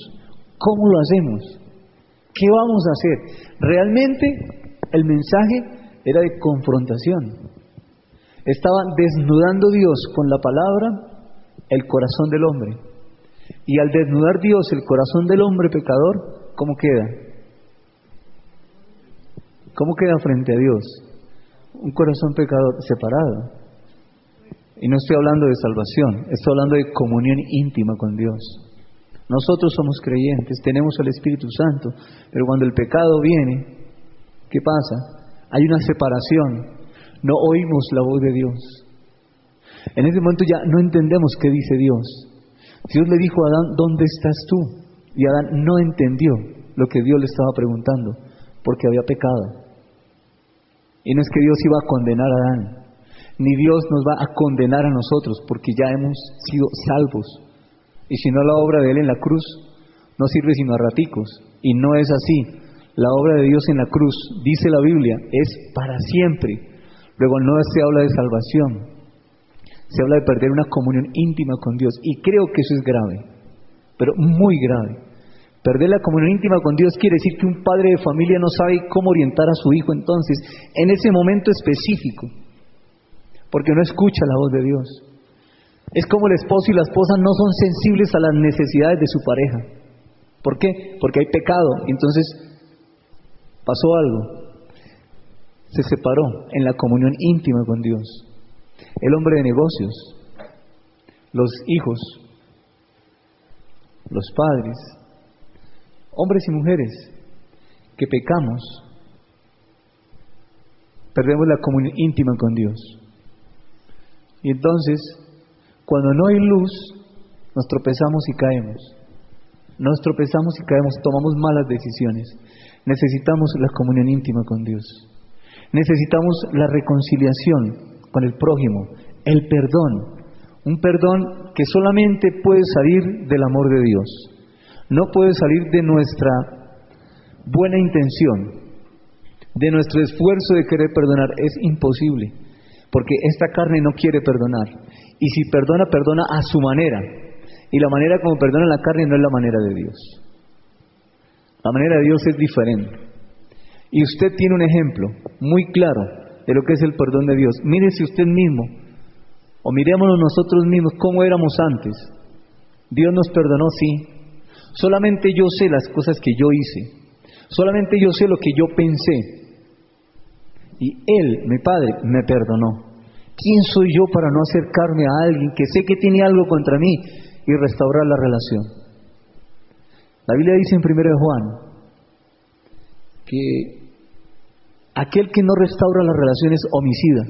¿Cómo lo hacemos? ¿Qué vamos a hacer? Realmente el mensaje era de confrontación. Estaba desnudando Dios con la palabra el corazón del hombre. Y al desnudar Dios el corazón del hombre pecador, ¿cómo queda? ¿Cómo queda frente a Dios? Un corazón pecador separado. Y no estoy hablando de salvación, estoy hablando de comunión íntima con Dios. Nosotros somos creyentes, tenemos el Espíritu Santo, pero cuando el pecado viene, ¿qué pasa? Hay una separación, no oímos la voz de Dios. En ese momento ya no entendemos qué dice Dios. Dios le dijo a Adán, ¿dónde estás tú? Y Adán no entendió lo que Dios le estaba preguntando, porque había pecado. Y no es que Dios iba a condenar a Adán, ni Dios nos va a condenar a nosotros, porque ya hemos sido salvos. Y si no, la obra de Él en la cruz no sirve sino a raticos. Y no es así. La obra de Dios en la cruz, dice la Biblia, es para siempre. Luego no se habla de salvación, se habla de perder una comunión íntima con Dios. Y creo que eso es grave, pero muy grave. Perder la comunión íntima con Dios quiere decir que un padre de familia no sabe cómo orientar a su hijo entonces en ese momento específico, porque no escucha la voz de Dios. Es como el esposo y la esposa no son sensibles a las necesidades de su pareja. ¿Por qué? Porque hay pecado. Entonces pasó algo. Se separó en la comunión íntima con Dios. El hombre de negocios, los hijos, los padres, hombres y mujeres que pecamos, perdemos la comunión íntima con Dios. Y entonces, cuando no hay luz, nos tropezamos y caemos. Nos tropezamos y caemos, tomamos malas decisiones. Necesitamos la comunión íntima con Dios. Necesitamos la reconciliación con el prójimo, el perdón. Un perdón que solamente puede salir del amor de Dios no puede salir de nuestra buena intención, de nuestro esfuerzo de querer perdonar. Es imposible, porque esta carne no quiere perdonar. Y si perdona, perdona a su manera. Y la manera como perdona la carne no es la manera de Dios. La manera de Dios es diferente. Y usted tiene un ejemplo muy claro de lo que es el perdón de Dios. Mírese usted mismo, o mirémonos nosotros mismos cómo éramos antes. Dios nos perdonó, sí, Solamente yo sé las cosas que yo hice. Solamente yo sé lo que yo pensé. Y Él, mi Padre, me perdonó. ¿Quién soy yo para no acercarme a alguien que sé que tiene algo contra mí y restaurar la relación? La Biblia dice en 1 Juan que aquel que no restaura la relación es homicida.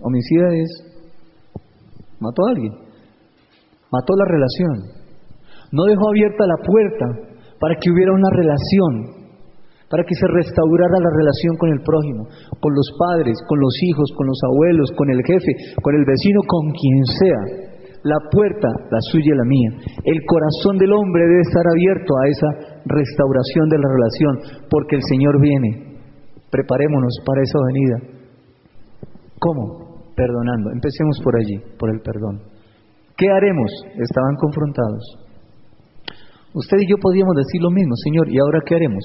Homicida es, mató a alguien, mató la relación. No dejó abierta la puerta para que hubiera una relación, para que se restaurara la relación con el prójimo, con los padres, con los hijos, con los abuelos, con el jefe, con el vecino, con quien sea. La puerta, la suya y la mía. El corazón del hombre debe estar abierto a esa restauración de la relación, porque el Señor viene. Preparémonos para esa venida. ¿Cómo? Perdonando. Empecemos por allí, por el perdón. ¿Qué haremos? Estaban confrontados. Usted y yo podíamos decir lo mismo, Señor, ¿y ahora qué haremos?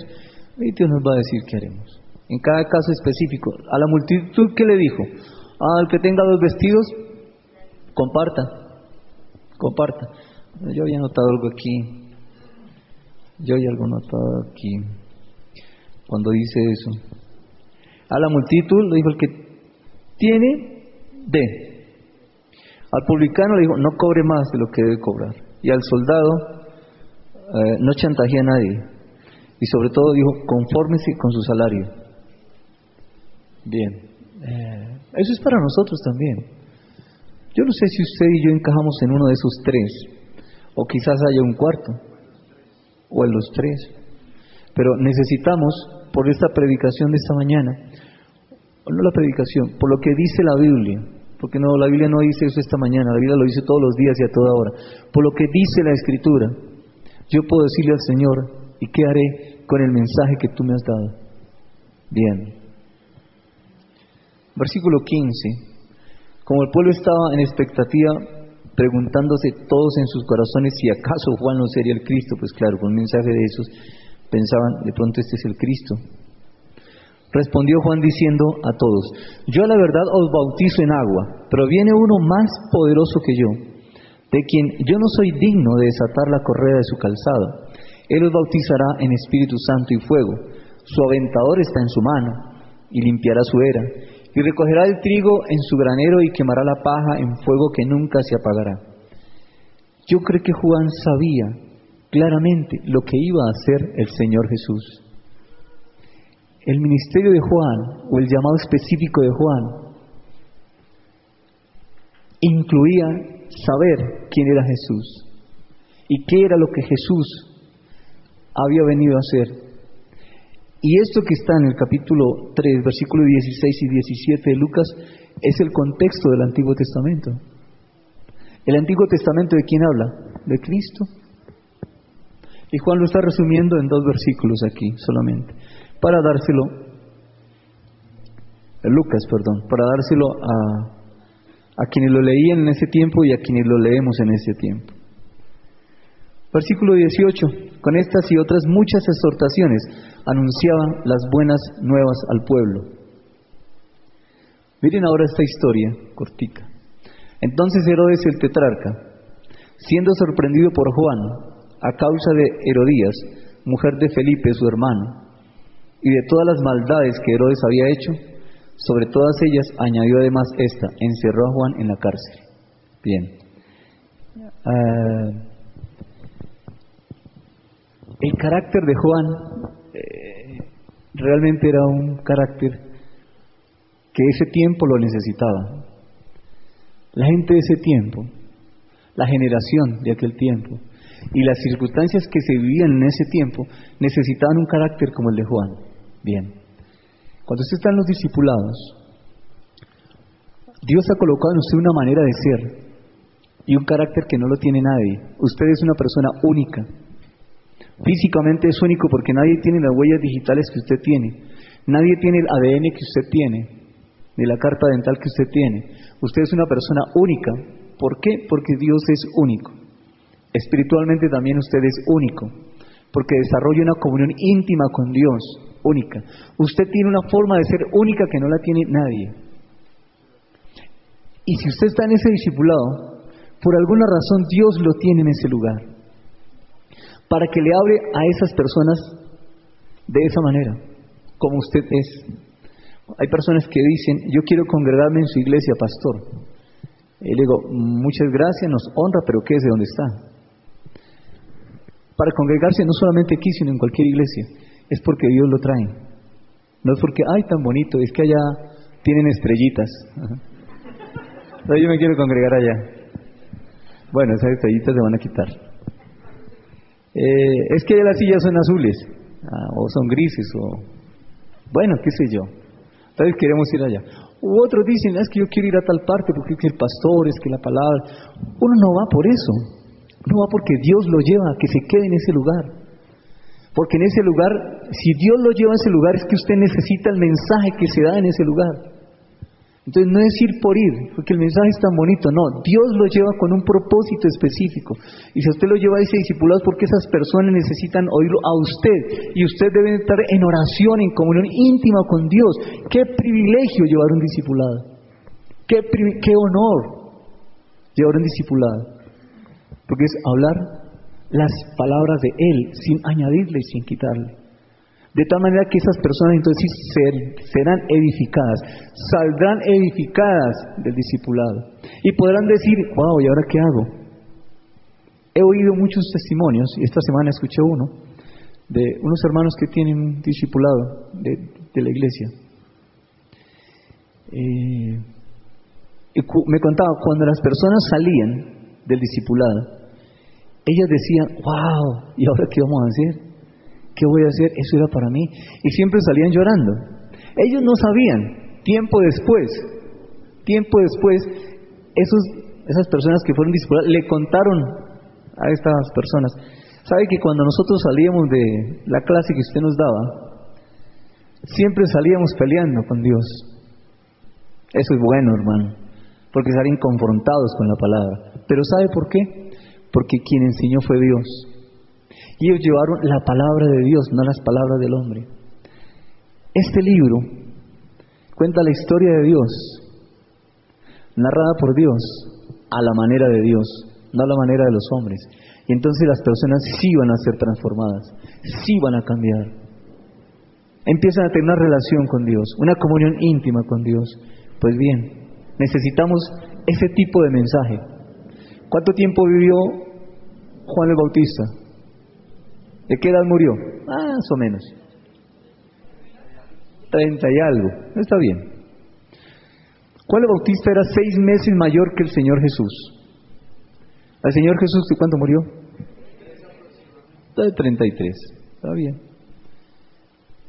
Y Dios nos va a decir qué haremos. En cada caso específico, a la multitud, ¿qué le dijo? Al que tenga dos vestidos, comparta, comparta. Yo había notado algo aquí, yo había algo notado aquí, cuando dice eso. A la multitud le dijo, el que tiene, de. Al publicano le dijo, no cobre más de lo que debe cobrar. Y al soldado, eh, no chantajea a nadie. Y sobre todo dijo, confórmese con su salario. Bien. Eh, eso es para nosotros también. Yo no sé si usted y yo encajamos en uno de esos tres, o quizás haya un cuarto, o en los tres. Pero necesitamos, por esta predicación de esta mañana, no la predicación, por lo que dice la Biblia, porque no, la Biblia no dice eso esta mañana, la Biblia lo dice todos los días y a toda hora, por lo que dice la Escritura, yo puedo decirle al Señor, ¿y qué haré con el mensaje que tú me has dado? Bien. Versículo 15. Como el pueblo estaba en expectativa, preguntándose todos en sus corazones si acaso Juan no sería el Cristo, pues claro, con un mensaje de esos pensaban, de pronto este es el Cristo. Respondió Juan diciendo a todos, yo la verdad os bautizo en agua, pero viene uno más poderoso que yo, de quien yo no soy digno de desatar la correa de su calzado. Él os bautizará en Espíritu Santo y fuego. Su aventador está en su mano y limpiará su era, y recogerá el trigo en su granero y quemará la paja en fuego que nunca se apagará. Yo creo que Juan sabía claramente lo que iba a hacer el Señor Jesús. El ministerio de Juan, o el llamado específico de Juan, incluía saber quién era Jesús y qué era lo que Jesús había venido a hacer. Y esto que está en el capítulo 3, versículos 16 y 17 de Lucas, es el contexto del Antiguo Testamento. ¿El Antiguo Testamento de quién habla? De Cristo. Y Juan lo está resumiendo en dos versículos aquí solamente, para dárselo, Lucas, perdón, para dárselo a, a quienes lo leían en ese tiempo y a quienes lo leemos en ese tiempo. Versículo 18. Con estas y otras muchas exhortaciones anunciaban las buenas nuevas al pueblo. Miren ahora esta historia cortica. Entonces Herodes el tetrarca, siendo sorprendido por Juan a causa de Herodías, mujer de Felipe su hermano, y de todas las maldades que Herodes había hecho, sobre todas ellas añadió además esta, encerró a Juan en la cárcel. Bien. Ah, el carácter de Juan eh, realmente era un carácter que ese tiempo lo necesitaba. La gente de ese tiempo, la generación de aquel tiempo y las circunstancias que se vivían en ese tiempo necesitaban un carácter como el de Juan. Bien, cuando usted está en los discipulados, Dios ha colocado en usted una manera de ser y un carácter que no lo tiene nadie. Usted es una persona única Físicamente es único porque nadie tiene las huellas digitales que usted tiene. Nadie tiene el ADN que usted tiene, ni la carta dental que usted tiene. Usted es una persona única. ¿Por qué? Porque Dios es único. Espiritualmente también usted es único, porque desarrolla una comunión íntima con Dios, única. Usted tiene una forma de ser única que no la tiene nadie. Y si usted está en ese discipulado, por alguna razón Dios lo tiene en ese lugar para que le hable a esas personas de esa manera, como usted es. Hay personas que dicen, yo quiero congregarme en su iglesia, pastor. Y le digo, muchas gracias, nos honra, pero ¿qué es de dónde está? Para congregarse no solamente aquí, sino en cualquier iglesia, es porque Dios lo trae. No es porque, ay, tan bonito, es que allá tienen estrellitas. Yo me quiero congregar allá. Bueno, esas estrellitas se van a quitar. Eh, es que las sillas son azules, ah, o son grises, o bueno, qué sé yo. Entonces queremos ir allá. U otros dicen, es que yo quiero ir a tal parte porque es que el pastor, es que la palabra. Uno no va por eso. Uno va porque Dios lo lleva que se quede en ese lugar. Porque en ese lugar, si Dios lo lleva a ese lugar, es que usted necesita el mensaje que se da en ese lugar. Entonces no es ir por ir, porque el mensaje es tan bonito, no, Dios lo lleva con un propósito específico. Y si usted lo lleva a ese discipulado es porque esas personas necesitan oírlo a usted y usted debe estar en oración, en comunión íntima con Dios. Qué privilegio llevar un discipulado, qué, qué honor llevar un discipulado, porque es hablar las palabras de Él sin añadirle y sin quitarle. De tal manera que esas personas entonces serán edificadas, saldrán edificadas del discipulado. Y podrán decir, wow, ¿y ahora qué hago? He oído muchos testimonios, y esta semana escuché uno, de unos hermanos que tienen un discipulado de, la iglesia. Eh, me contaba, cuando las personas salían del discipulado, ellas decían, wow, ¿y ahora qué vamos a hacer? ¿Qué voy a hacer? Eso era para mí. Y siempre salían llorando. Ellos no sabían, tiempo después, tiempo después, esas personas que fueron discipuladas le contaron a estas personas, ¿Sabe que cuando nosotros salíamos de la clase que usted nos daba, siempre salíamos peleando con Dios? Eso es bueno, hermano, porque salen confrontados con la palabra. Pero ¿sabe por qué? Porque quien enseñó fue Dios. Y ellos llevaron la palabra de Dios, no las palabras del hombre. Este libro cuenta la historia de Dios, narrada por Dios, a la manera de Dios, no a la manera de los hombres. Y entonces las personas sí van a ser transformadas, sí van a cambiar. Empiezan a tener una relación con Dios, una comunión íntima con Dios. Pues bien, necesitamos ese tipo de mensaje. ¿Cuánto tiempo vivió Juan el Bautista? ¿De qué edad murió? Más o menos. Treinta y algo. Está bien. Juan el Bautista era seis meses mayor que el Señor Jesús. ¿El Señor Jesús de cuánto murió? De 33. Está bien.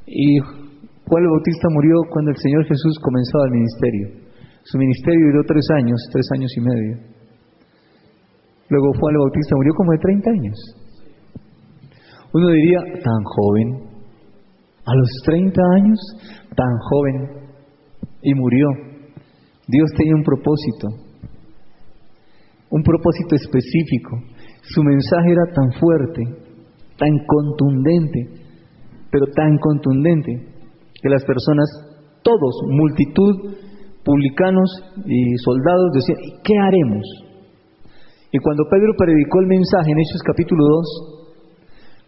Y Juan el Bautista murió cuando el Señor Jesús comenzaba el ministerio. Su ministerio duró tres años, tres años y medio. Luego Juan el Bautista murió como de 30 años. Uno diría, tan joven, a los 30 años, tan joven, y murió. Dios tenía un propósito, un propósito específico. Su mensaje era tan fuerte, tan contundente, pero tan contundente, que las personas, todos, multitud, publicanos y soldados, decían, ¿qué haremos? Y cuando Pedro predicó el mensaje en Hechos capítulo 2,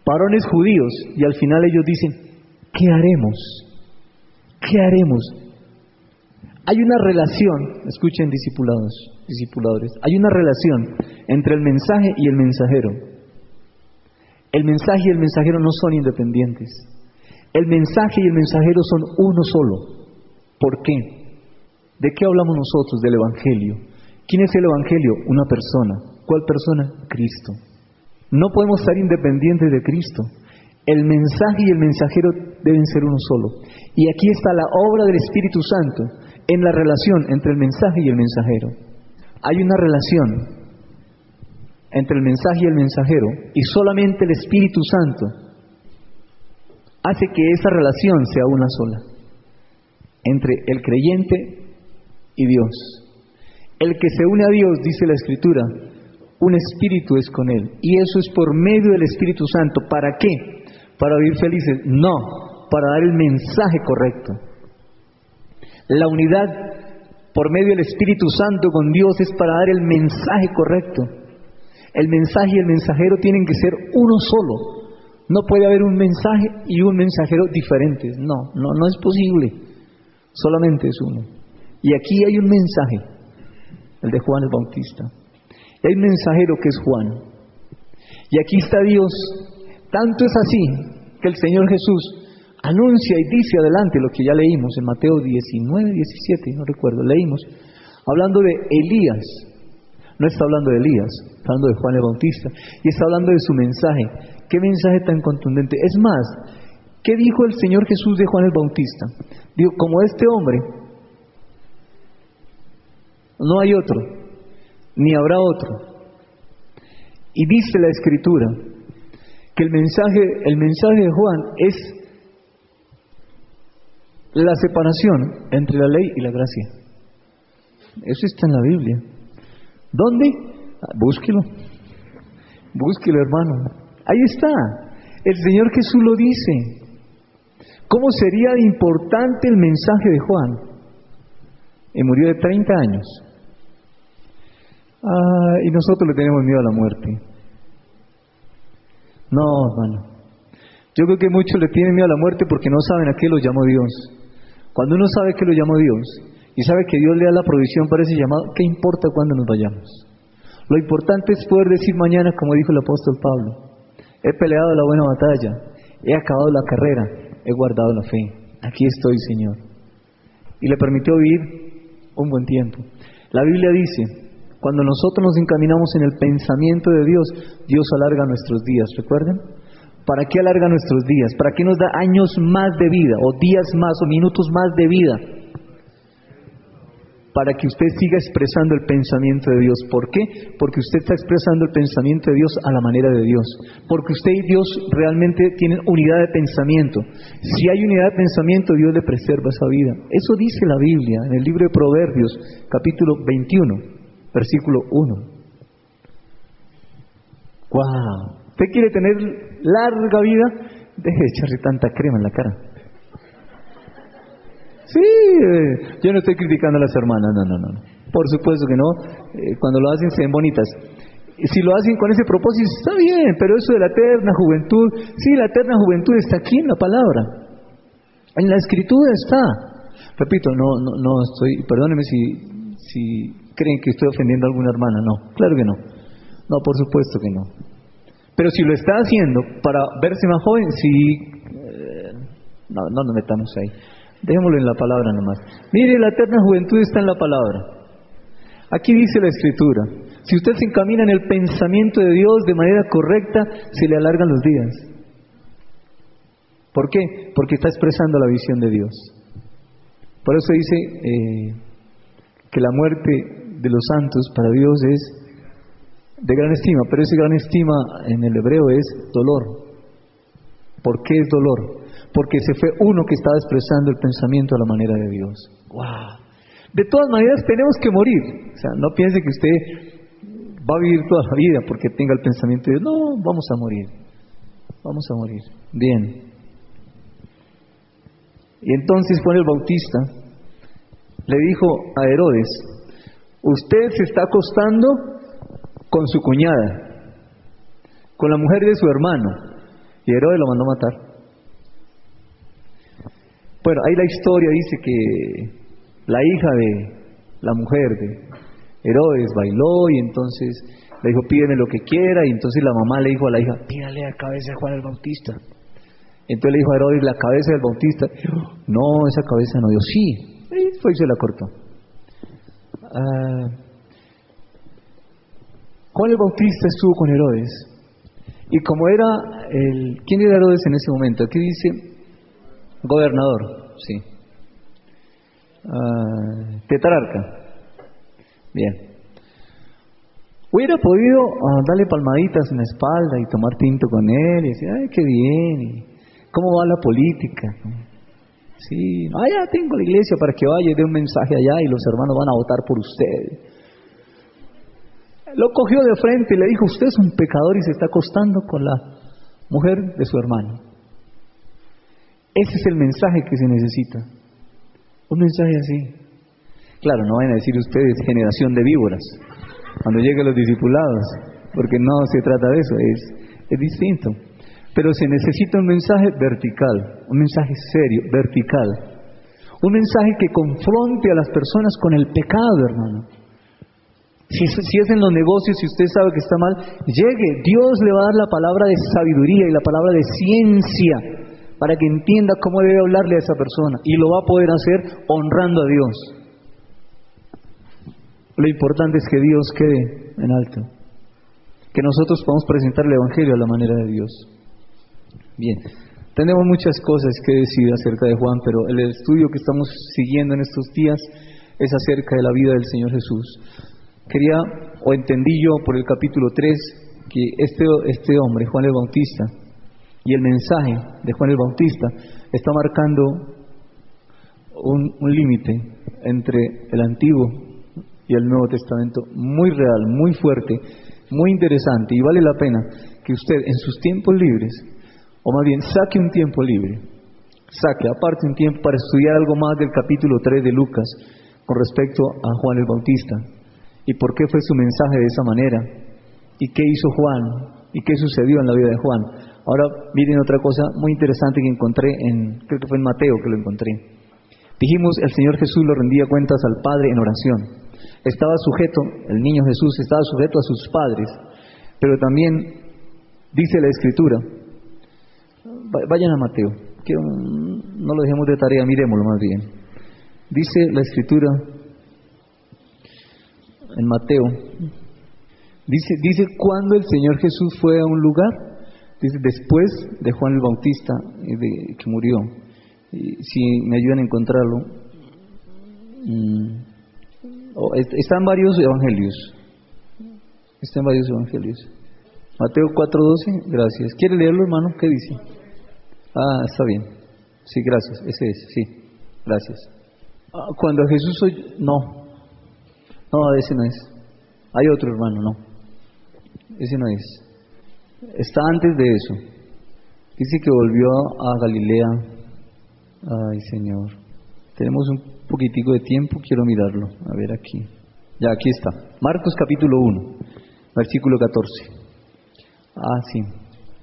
varones judíos, y al final ellos dicen, ¿qué haremos? ¿Qué haremos? Hay una relación, escuchen discipulados, discipuladores, hay una relación entre el mensaje y el mensajero. El mensaje y el mensajero no son independientes. El mensaje y el mensajero son uno solo. ¿Por qué? ¿De qué hablamos nosotros? Del Evangelio. ¿Quién es el Evangelio? Una persona. ¿Cuál persona? Cristo. No podemos estar independientes de Cristo. El mensaje y el mensajero deben ser uno solo. Y aquí está la obra del Espíritu Santo en la relación entre el mensaje y el mensajero. Hay una relación entre el mensaje y el mensajero y solamente el Espíritu Santo hace que esa relación sea una sola entre el creyente y Dios. El que se une a Dios, dice la Escritura, un espíritu es con él. Y eso es por medio del Espíritu Santo. ¿Para qué? ¿Para vivir felices? No, para dar el mensaje correcto. La unidad por medio del Espíritu Santo con Dios es para dar el mensaje correcto. El mensaje y el mensajero tienen que ser uno solo. No puede haber un mensaje y un mensajero diferentes. No, no, no es posible. Solamente es uno. Y aquí hay un mensaje, el de Juan el Bautista. Un mensajero que es Juan. Y aquí está Dios. Tanto es así que el Señor Jesús anuncia y dice adelante lo que ya leímos en Mateo 19, 17, no recuerdo, leímos, hablando de Elías. No está hablando de Elías, está hablando de Juan el Bautista. Y está hablando de su mensaje. Qué mensaje tan contundente. Es más, ¿qué dijo el Señor Jesús de Juan el Bautista? Dijo, como este hombre, no hay otro, ni habrá otro. Y dice la Escritura que el mensaje, el mensaje de Juan es la separación entre la ley y la gracia. Eso está en la Biblia. ¿Dónde? Ah, búsquelo. Búsquelo, hermano. Ahí está. El Señor Jesús lo dice. ¿Cómo sería importante el mensaje de Juan? Y murió de 30 años. Ah, y nosotros le tenemos miedo a la muerte. No, hermano. Yo creo que muchos le tienen miedo a la muerte porque no saben a qué lo llamó Dios. Cuando uno sabe que lo llamó Dios y sabe que Dios le da la provisión para ese llamado, ¿qué importa cuándo nos vayamos? Lo importante es poder decir mañana, como dijo el apóstol Pablo, He peleado la buena batalla, he acabado la carrera, he guardado la fe. Aquí estoy, Señor. Y le permitió vivir un buen tiempo. La Biblia dice, cuando nosotros nos encaminamos en el pensamiento de Dios, Dios alarga nuestros días, ¿recuerden? ¿Para qué alarga nuestros días? ¿Para qué nos da años más de vida, o días más, o minutos más de vida? para que usted siga expresando el pensamiento de Dios. ¿Por qué? Porque usted está expresando el pensamiento de Dios a la manera de Dios. Porque usted y Dios realmente tienen unidad de pensamiento. Si hay unidad de pensamiento, Dios le preserva esa vida. Eso dice la Biblia en el libro de Proverbios, capítulo 21, versículo 1. ¡Wow! ¿Usted quiere tener larga vida? Deje de echarle tanta crema en la cara. Sí, eh, yo no estoy criticando a las hermanas, no, no, no. Por supuesto que no. Eh, cuando lo hacen se ven bonitas. Si lo hacen con ese propósito, está bien, pero eso de la eterna juventud, sí, la eterna juventud está aquí en la palabra. En la escritura está. Repito, no, no, no estoy, perdónenme si, si creen que estoy ofendiendo a alguna hermana, no, claro que no. No, por supuesto que no. Pero si lo está haciendo para verse más joven, sí, eh, no, no nos metamos ahí. Dejémoslo en la palabra nomás. Mire, la eterna juventud está en la palabra. Aquí dice la escritura, si usted se encamina en el pensamiento de Dios de manera correcta, se le alargan los días. ¿Por qué? Porque está expresando la visión de Dios. Por eso dice eh, que la muerte de los santos para Dios es de gran estima, pero ese gran estima en el hebreo es dolor. ¿Por qué es dolor? porque se fue uno que estaba expresando el pensamiento a la manera de Dios. ¡Wow! De todas maneras tenemos que morir. O sea, no piense que usted va a vivir toda la vida porque tenga el pensamiento de Dios. No, vamos a morir. Vamos a morir. Bien. Y entonces Juan el Bautista le dijo a Herodes, usted se está acostando con su cuñada, con la mujer de su hermano. Y Herodes lo mandó a matar. Bueno, ahí la historia dice que la hija de la mujer de Herodes bailó y entonces le dijo, pídeme lo que quiera, y entonces la mamá le dijo a la hija, pídale la cabeza de Juan el Bautista. Entonces le dijo a Herodes, la cabeza del Bautista. No, esa cabeza no dio. Sí, y fue y se la cortó. Ah, Juan el Bautista estuvo con Herodes. Y como era el... ¿Quién era Herodes en ese momento? Aquí dice, Gobernador, sí. Uh, tetrarca. Bien. Hubiera podido ah, darle palmaditas en la espalda y tomar tinto con él y decir, ay, qué bien, ¿cómo va la política? Sí, ya tengo la iglesia para que vaya y dé un mensaje allá y los hermanos van a votar por usted. Lo cogió de frente y le dijo, usted es un pecador y se está acostando con la mujer de su hermano. Ese es el mensaje que se necesita. Un mensaje así. Claro, no van a decir ustedes generación de víboras cuando lleguen los discipulados, porque no se trata de eso, es, es distinto. Pero se necesita un mensaje vertical, un mensaje serio, vertical. Un mensaje que confronte a las personas con el pecado, hermano. Si, si, es en los negocios, si usted sabe que está mal, llegue. Dios le va a dar la palabra de sabiduría y la palabra de ciencia para que entienda cómo debe hablarle a esa persona y lo va a poder hacer honrando a Dios. Lo importante es que Dios quede en alto, que nosotros podamos presentar el Evangelio a la manera de Dios. Bien, tenemos muchas cosas que decir acerca de Juan, pero el estudio que estamos siguiendo en estos días es acerca de la vida del Señor Jesús. Quería, o entendí yo por el capítulo 3, que este, este hombre, Juan el Bautista, y el mensaje de Juan el Bautista está marcando un, límite entre el Antiguo y el Nuevo Testamento muy real, muy fuerte, muy interesante y vale la pena que usted en sus tiempos libres, o más bien saque un tiempo libre, saque aparte un tiempo para estudiar algo más del capítulo 3 de Lucas con respecto a Juan el Bautista y por qué fue su mensaje de esa manera y qué hizo Juan y qué sucedió en la vida de Juan. Ahora miren otra cosa muy interesante que encontré en, creo que fue en Mateo que lo encontré. Dijimos, el Señor Jesús lo rendía cuentas al Padre en oración. Estaba sujeto, el niño Jesús estaba sujeto a sus padres, pero también dice la Escritura, vayan a Mateo, que no lo dejemos de tarea, miremoslo más bien. Dice la Escritura en Mateo, dice, dice cuando el Señor Jesús fue a un lugar, Dice, después de Juan el Bautista, de, que murió, si me ayudan a encontrarlo, mm, Oh, está en varios evangelios. Está en varios evangelios. Mateo 4:12, gracias. ¿Quiere leerlo, hermano? ¿Qué dice? Ah, está bien. Sí, gracias. Ese es, sí. Gracias. Ah, cuando Jesús soy... No. No, ese no es. Hay otro, hermano, no. Ese no es. Está antes de eso. Dice que volvió a Galilea. Ay, Señor. Tenemos un poquitico de tiempo, quiero mirarlo. A ver aquí. Ya, aquí está. Marcos capítulo 1, versículo 14. Ah, sí.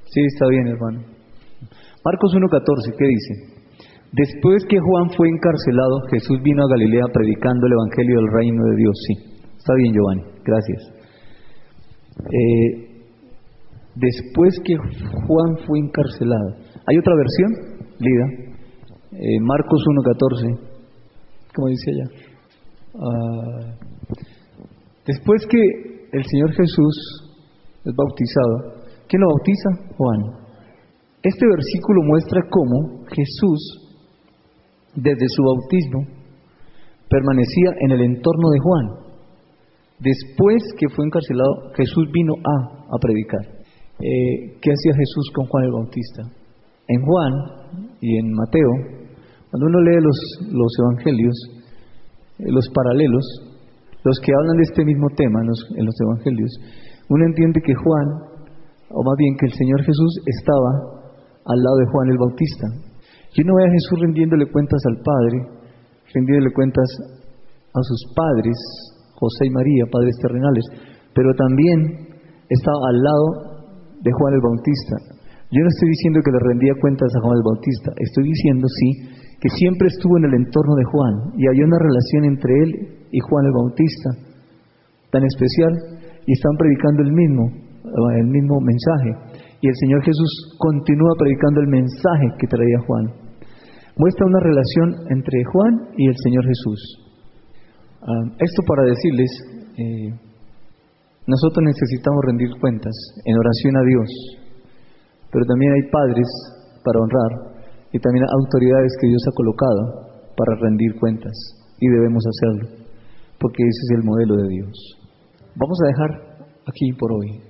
Sí, está bien, hermano. Marcos 1.14, ¿qué dice? Después que Juan fue encarcelado, Jesús vino a Galilea predicando el Evangelio del Reino de Dios. Sí, está bien, Giovanni, gracias. Eh, después que Juan fue encarcelado. ¿Hay otra versión? Lida. Eh, Marcos 1.14. ¿Cómo dice ella? Ah, después que el Señor Jesús es bautizado, ¿Quién lo bautiza? Juan. Este versículo muestra cómo Jesús, desde su bautismo, permanecía en el entorno de Juan. Después que fue encarcelado, Jesús vino a, a predicar. Eh, ¿Qué hacía Jesús con Juan el Bautista? En Juan y en Mateo, cuando uno lee los, los evangelios, eh, los paralelos, los que hablan de este mismo tema en los, en los evangelios, uno entiende que Juan o más bien que el Señor Jesús estaba al lado de Juan el Bautista. Yo no ve a Jesús rindiéndole cuentas al Padre, rindiéndole cuentas a sus padres, José y María, padres terrenales, pero también estaba al lado de Juan el Bautista. Yo no estoy diciendo que le rendía cuentas a Juan el Bautista, estoy diciendo sí que siempre estuvo en el entorno de Juan y hay una relación entre él y Juan el Bautista tan especial y están predicando el mismo el mismo mensaje. Y el Señor Jesús continúa predicando el mensaje que traía Juan. Muestra una relación entre Juan y el Señor Jesús. Ah, esto para decirles, eh, nosotros necesitamos rendir cuentas en oración a Dios, pero también hay padres para honrar y también autoridades que Dios ha colocado para rendir cuentas y debemos hacerlo, porque ese es el modelo de Dios. Vamos a dejar aquí por hoy.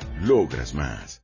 Logras más.